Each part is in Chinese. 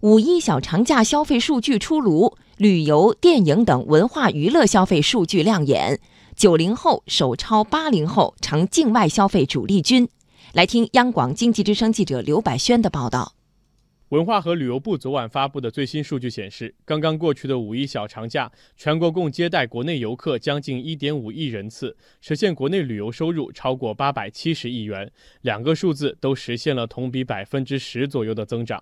五一小长假消费数据出炉，旅游、电影等文化娱乐消费数据亮眼，九零后首超八零后，成境外消费主力军。来听央广经济之声记者刘百轩的报道。文化和旅游部昨晚发布的最新数据显示，刚刚过去的五一小长假，全国共接待国内游客将近一点五亿人次，实现国内旅游收入超过八百七十亿元，两个数字都实现了同比百分之十左右的增长。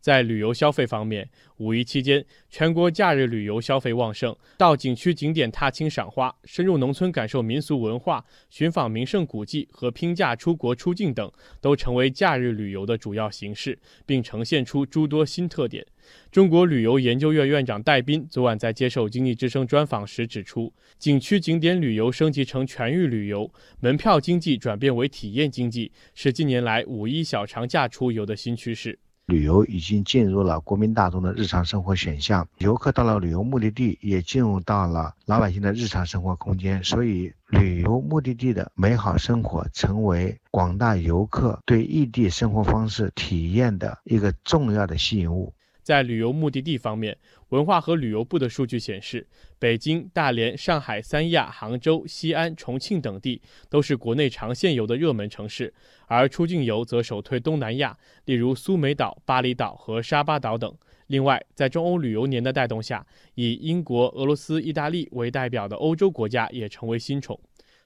在旅游消费方面，五一期间，全国假日旅游消费旺盛，到景区景点踏青赏花，深入农村感受民俗文化，寻访名胜古迹和拼假出国出境等，都成为假日旅游的主要形式，并呈现出诸多新特点。中国旅游研究院院长戴斌昨晚在接受经济之声专访时指出，景区景点旅游升级成全域旅游，门票经济转变为体验经济，是近年来五一小长假出游的新趋势。旅游已经进入了国民大众的日常生活选项，游客到了旅游目的地，也进入到了老百姓的日常生活空间，所以旅游目的地的美好生活成为广大游客对异地生活方式体验的一个重要的吸引物。在旅游目的地方面，文化和旅游部的数据显示，北京、大连、上海、三亚、杭州、西安、重庆等地都是国内长线游的热门城市，而出境游则首推东南亚，例如苏梅岛、巴厘岛和沙巴岛等。另外，在中欧旅游年的带动下，以英国、俄罗斯、意大利为代表的欧洲国家也成为新宠。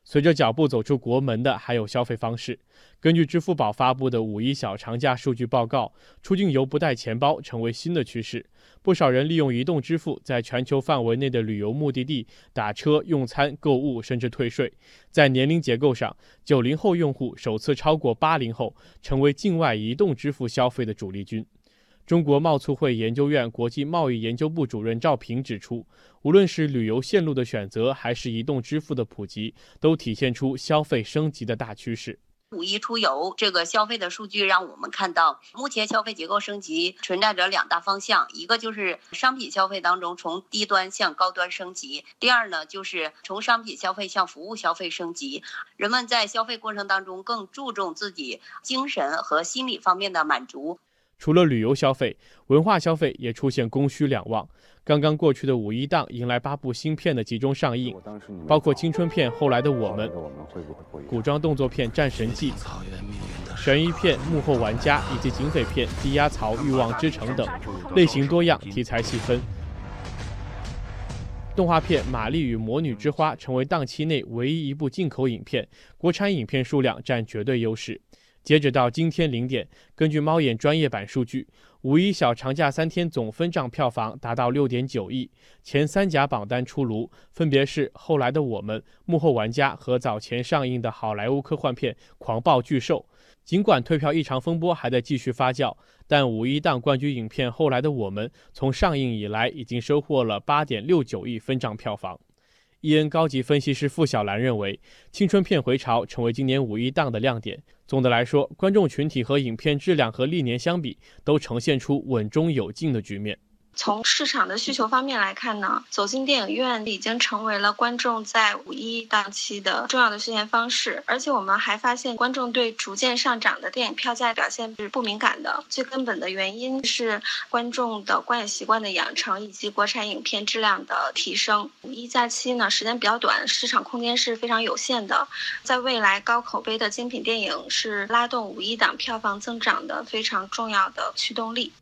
随着脚步走出国门的还有消费方式。根据支付宝发布的五一小长假数据报告，出境游不带钱包成为新的趋势。不少人利用移动支付在全球范围内的旅游目的地打车、用餐、购物，甚至退税。在年龄结构上，九零后用户首次超过八零后，成为境外移动支付消费的主力军。中国贸促会研究院国际贸易研究部主任赵平指出，无论是旅游线路的选择，还是移动支付的普及，都体现出消费升级的大趋势。五一出游这个消费的数据让我们看到，目前消费结构升级存在着两大方向，一个就是商品消费当中从低端向高端升级，第二呢就是从商品消费向服务消费升级。人们在消费过程当中更注重自己精神和心理方面的满足。除了旅游消费，文化消费也出现供需两旺。刚刚过去的五一档迎来八部新片的集中上映，包括青春片《后来的我们》、古装动作片《战神纪》、悬疑片《幕后玩家》以及警匪片《低压槽欲望之城》等，类型多样，题材细分。动画片《玛丽与魔女之花》成为档期内唯一一部进口影片，国产影片数量占绝对优势。截止到今天零点，根据猫眼专业版数据，五一小长假三天总分账票房达到六点九亿。前三甲榜单出炉，分别是《后来的我们》《幕后玩家》和早前上映的好莱坞科幻片《狂暴巨兽》。尽管退票异常风波还在继续发酵，但五一档冠军影片《后来的我们》从上映以来已经收获了八点六九亿分账票房。伊恩高级分析师付小兰认为，青春片回潮成为今年五一档的亮点。总的来说，观众群体和影片质量和历年相比，都呈现出稳中有进的局面。从市场的需求方面来看呢，走进电影院已经成为了观众在五一档期的重要的休闲方式。而且我们还发现，观众对逐渐上涨的电影票价表现是不敏感的。最根本的原因是观众的观影习惯的养成以及国产影片质量的提升。五一假期呢，时间比较短，市场空间是非常有限的。在未来，高口碑的精品电影是拉动五一档票房增长的非常重要的驱动力。